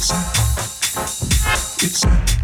It's a, it's a.